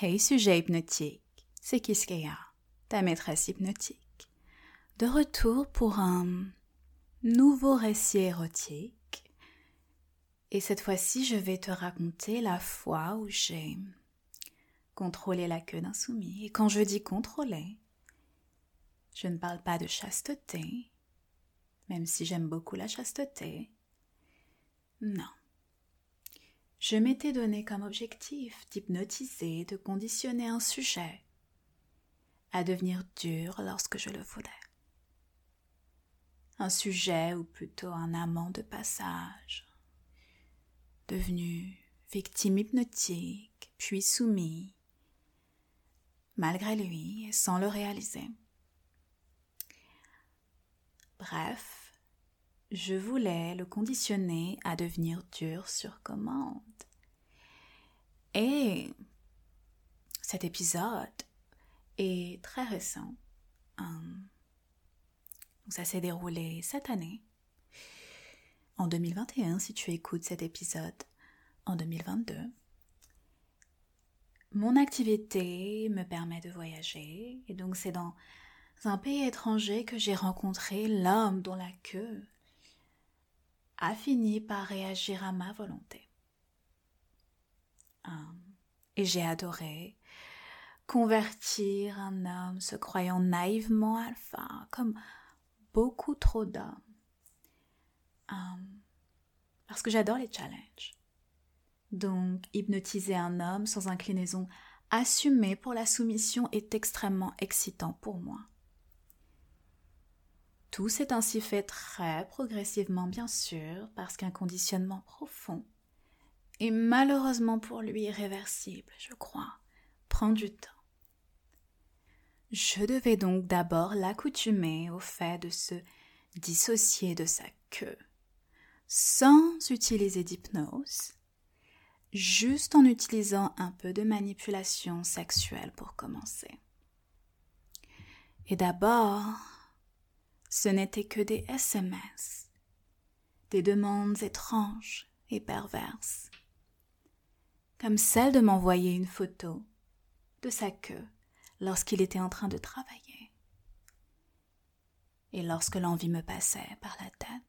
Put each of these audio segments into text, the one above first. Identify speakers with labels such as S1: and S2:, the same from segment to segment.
S1: Hey sujet hypnotique, c'est Kiskeya, ta maîtresse hypnotique. De retour pour un nouveau récit érotique. Et cette fois-ci, je vais te raconter la fois où j'ai contrôlé la queue d'un soumis. Et quand je dis contrôler, je ne parle pas de chasteté, même si j'aime beaucoup la chasteté. Non. Je m'étais donné comme objectif d'hypnotiser, de conditionner un sujet à devenir dur lorsque je le voulais. Un sujet ou plutôt un amant de passage, devenu victime hypnotique, puis soumis, malgré lui et sans le réaliser. Bref, je voulais le conditionner à devenir dur sur commande. Et cet épisode est très récent. Hum, ça s'est déroulé cette année, en 2021, si tu écoutes cet épisode en 2022. Mon activité me permet de voyager, et donc c'est dans un pays étranger que j'ai rencontré l'homme dont la queue a fini par réagir à ma volonté. Hum, et j'ai adoré convertir un homme se croyant naïvement alpha, comme beaucoup trop d'hommes. Hum, parce que j'adore les challenges. Donc, hypnotiser un homme sans inclinaison assumée pour la soumission est extrêmement excitant pour moi. Tout s'est ainsi fait très progressivement, bien sûr, parce qu'un conditionnement profond, et malheureusement pour lui irréversible, je crois, prend du temps. Je devais donc d'abord l'accoutumer au fait de se dissocier de sa queue, sans utiliser d'hypnose, juste en utilisant un peu de manipulation sexuelle pour commencer. Et d'abord, ce n'était que des SMS, des demandes étranges et perverses, comme celle de m'envoyer une photo de sa queue lorsqu'il était en train de travailler, et lorsque l'envie me passait par la tête.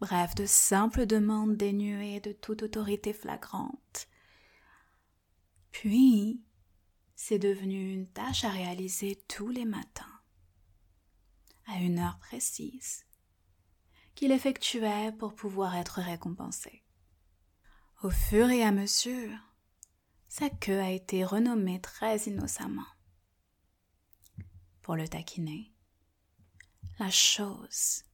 S1: Bref, de simples demandes dénuées de toute autorité flagrante. Puis, c'est devenu une tâche à réaliser tous les matins à une heure précise, qu'il effectuait pour pouvoir être récompensé. Au fur et à mesure, sa queue a été renommée très innocemment. Pour le taquiner, la chose.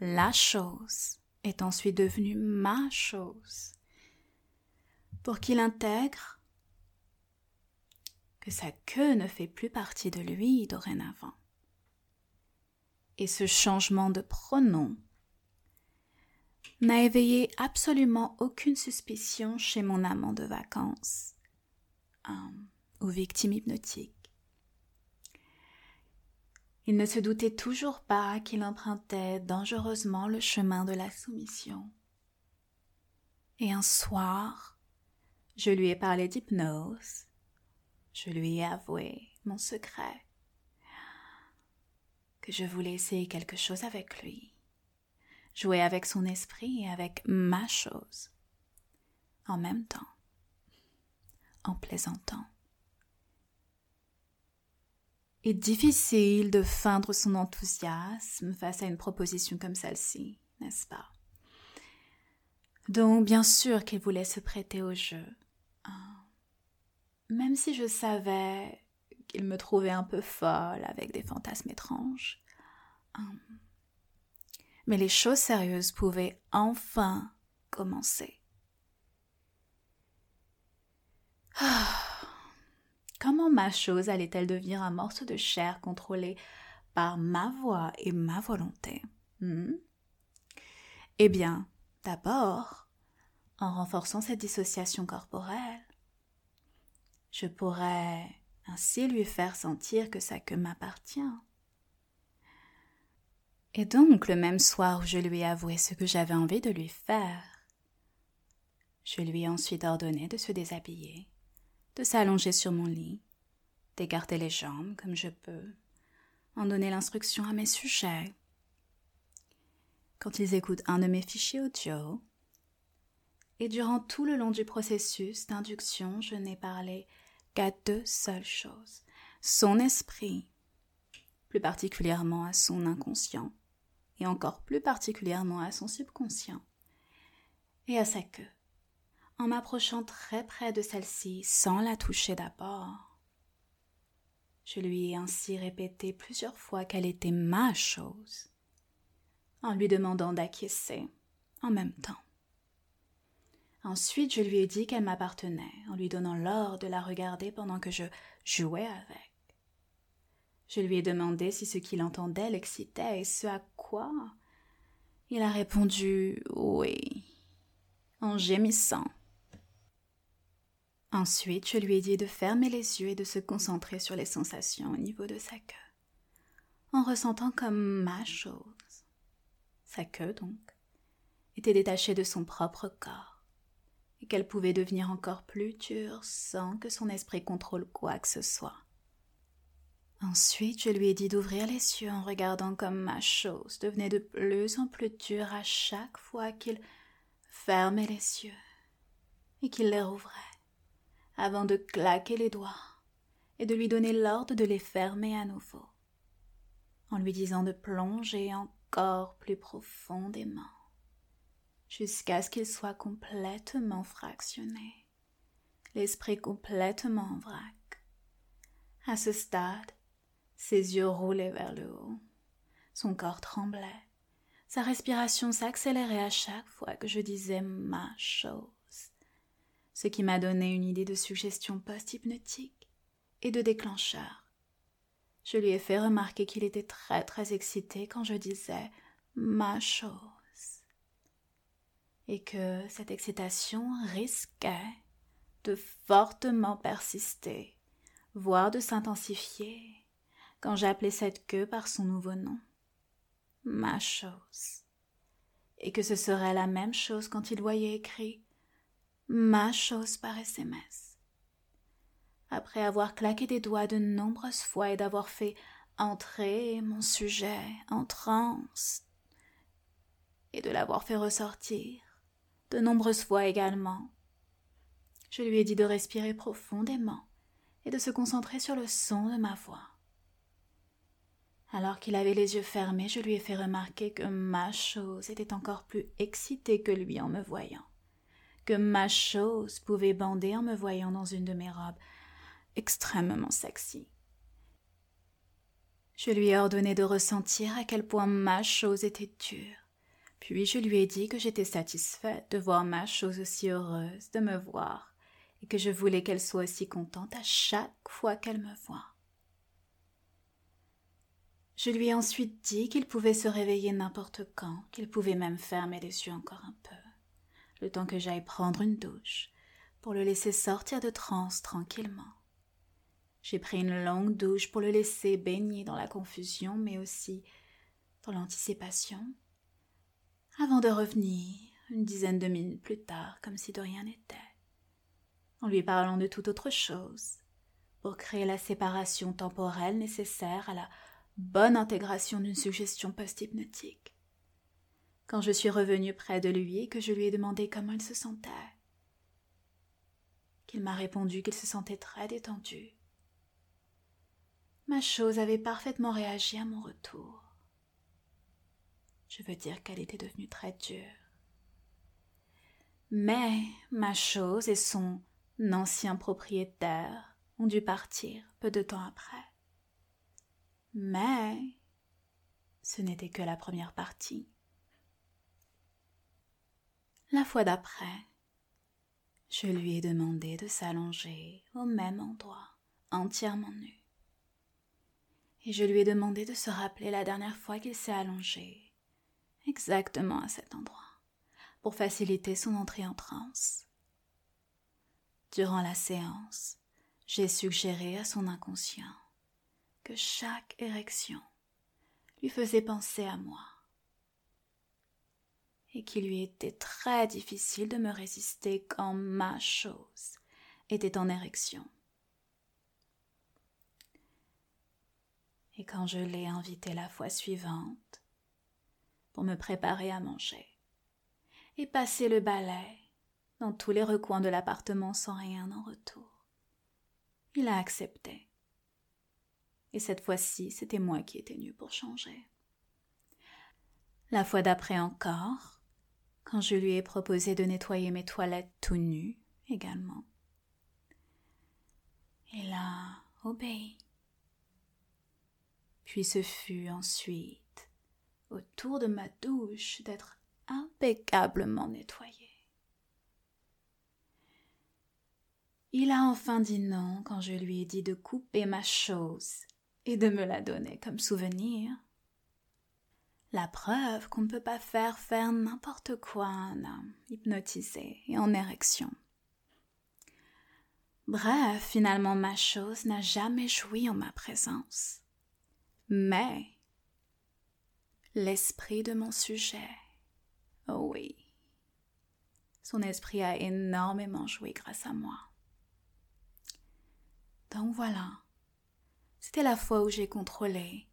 S1: La chose est ensuite devenue ma chose. Pour qu'il intègre que sa queue ne fait plus partie de lui dorénavant et ce changement de pronom n'a éveillé absolument aucune suspicion chez mon amant de vacances euh, ou victime hypnotique. Il ne se doutait toujours pas qu'il empruntait dangereusement le chemin de la soumission. Et un soir, je lui ai parlé d'hypnose, je lui ai avoué mon secret je voulais essayer quelque chose avec lui, jouer avec son esprit et avec ma chose, en même temps, en plaisantant. est difficile de feindre son enthousiasme face à une proposition comme celle-ci, n'est-ce pas? Donc, bien sûr qu'il voulait se prêter au jeu. Hein. Même si je savais qu'il me trouvait un peu folle avec des fantasmes étranges. Hum. Mais les choses sérieuses pouvaient enfin commencer. Comment ma chose allait-elle devenir un morceau de chair contrôlé par ma voix et ma volonté? Hmm? Eh bien, d'abord, en renforçant cette dissociation corporelle, je pourrais ainsi lui faire sentir que sa queue m'appartient. Et donc, le même soir où je lui ai avoué ce que j'avais envie de lui faire, Je lui ai ensuite ordonné de se déshabiller, de s'allonger sur mon lit, d'écarter les jambes comme je peux, en donner l'instruction à mes sujets. Quand ils écoutent un de mes fichiers audio, et durant tout le long du processus d'induction, je n'ai parlé qu'à deux seules choses son esprit, plus particulièrement à son inconscient, et encore plus particulièrement à son subconscient, et à sa queue, en m'approchant très près de celle-ci sans la toucher d'abord. Je lui ai ainsi répété plusieurs fois qu'elle était ma chose, en lui demandant d'acquiescer en même temps. Ensuite, je lui ai dit qu'elle m'appartenait, en lui donnant l'ordre de la regarder pendant que je jouais avec. Je lui ai demandé si ce qu'il entendait l'excitait et ce à quoi il a répondu oui, en gémissant. Ensuite, je lui ai dit de fermer les yeux et de se concentrer sur les sensations au niveau de sa queue, en ressentant comme ma chose. Sa queue, donc, était détachée de son propre corps, et qu'elle pouvait devenir encore plus dure sans que son esprit contrôle quoi que ce soit. Ensuite, je lui ai dit d'ouvrir les yeux en regardant comme ma chose devenait de plus en plus dure à chaque fois qu'il fermait les yeux et qu'il les rouvrait, avant de claquer les doigts et de lui donner l'ordre de les fermer à nouveau, en lui disant de plonger encore plus profondément, jusqu'à ce qu'il soit complètement fractionné, l'esprit complètement en vrac. À ce stade, ses yeux roulaient vers le haut. Son corps tremblait. Sa respiration s'accélérait à chaque fois que je disais ma chose. Ce qui m'a donné une idée de suggestion post-hypnotique et de déclencheur. Je lui ai fait remarquer qu'il était très très excité quand je disais ma chose. Et que cette excitation risquait de fortement persister, voire de s'intensifier quand j'appelais cette queue par son nouveau nom. Ma chose. Et que ce serait la même chose quand il voyait écrit ma chose par SMS. Après avoir claqué des doigts de nombreuses fois et d'avoir fait entrer mon sujet en transe, et de l'avoir fait ressortir de nombreuses fois également, je lui ai dit de respirer profondément et de se concentrer sur le son de ma voix. Alors qu'il avait les yeux fermés, je lui ai fait remarquer que ma chose était encore plus excitée que lui en me voyant, que ma chose pouvait bander en me voyant dans une de mes robes extrêmement sexy. Je lui ai ordonné de ressentir à quel point ma chose était dure. Puis je lui ai dit que j'étais satisfaite de voir ma chose aussi heureuse de me voir, et que je voulais qu'elle soit aussi contente à chaque fois qu'elle me voit. Je lui ai ensuite dit qu'il pouvait se réveiller n'importe quand, qu'il pouvait même fermer les yeux encore un peu, le temps que j'aille prendre une douche, pour le laisser sortir de transe tranquillement. J'ai pris une longue douche pour le laisser baigner dans la confusion, mais aussi dans l'anticipation, avant de revenir une dizaine de minutes plus tard, comme si de rien n'était, en lui parlant de toute autre chose, pour créer la séparation temporelle nécessaire à la bonne intégration d'une suggestion post-hypnotique. Quand je suis revenue près de lui et que je lui ai demandé comment il se sentait, qu'il m'a répondu qu'il se sentait très détendu. Ma chose avait parfaitement réagi à mon retour. Je veux dire qu'elle était devenue très dure. Mais ma chose et son ancien propriétaire ont dû partir peu de temps après. Mais ce n'était que la première partie. La fois d'après, je lui ai demandé de s'allonger au même endroit, entièrement nu. Et je lui ai demandé de se rappeler la dernière fois qu'il s'est allongé, exactement à cet endroit, pour faciliter son entrée en transe. Durant la séance, j'ai suggéré à son inconscient que chaque érection lui faisait penser à moi. et qu'il lui était très difficile de me résister quand ma chose était en érection. Et quand je l'ai invité la fois suivante me préparer à manger et passer le balai dans tous les recoins de l'appartement sans rien en retour, il a accepté. Et cette fois-ci, c'était moi qui étais nue pour changer. La fois d'après encore, quand je lui ai proposé de nettoyer mes toilettes tout nues également. Il a obéi. Puis ce fut ensuite, autour de ma douche, d'être impeccablement nettoyée. Il a enfin dit non quand je lui ai dit de couper ma chose et de me la donner comme souvenir. La preuve qu'on ne peut pas faire faire n'importe quoi à un homme hypnotisé et en érection. Bref, finalement ma chose n'a jamais joui en ma présence. Mais l'esprit de mon sujet, oh oui, son esprit a énormément joué grâce à moi. Donc voilà, c'était la fois où j'ai contrôlé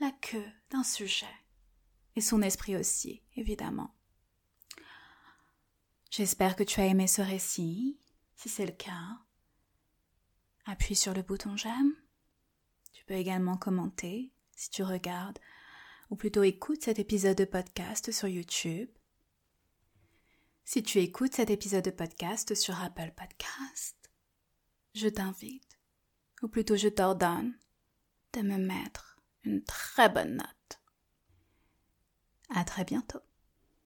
S1: la queue d'un sujet. Et son esprit aussi, évidemment. J'espère que tu as aimé ce récit. Si c'est le cas, appuie sur le bouton j'aime. Tu peux également commenter si tu regardes ou plutôt écoutes cet épisode de podcast sur YouTube. Si tu écoutes cet épisode de podcast sur Apple Podcast, je t'invite, ou plutôt je t'ordonne, de me mettre une très bonne note. À très bientôt.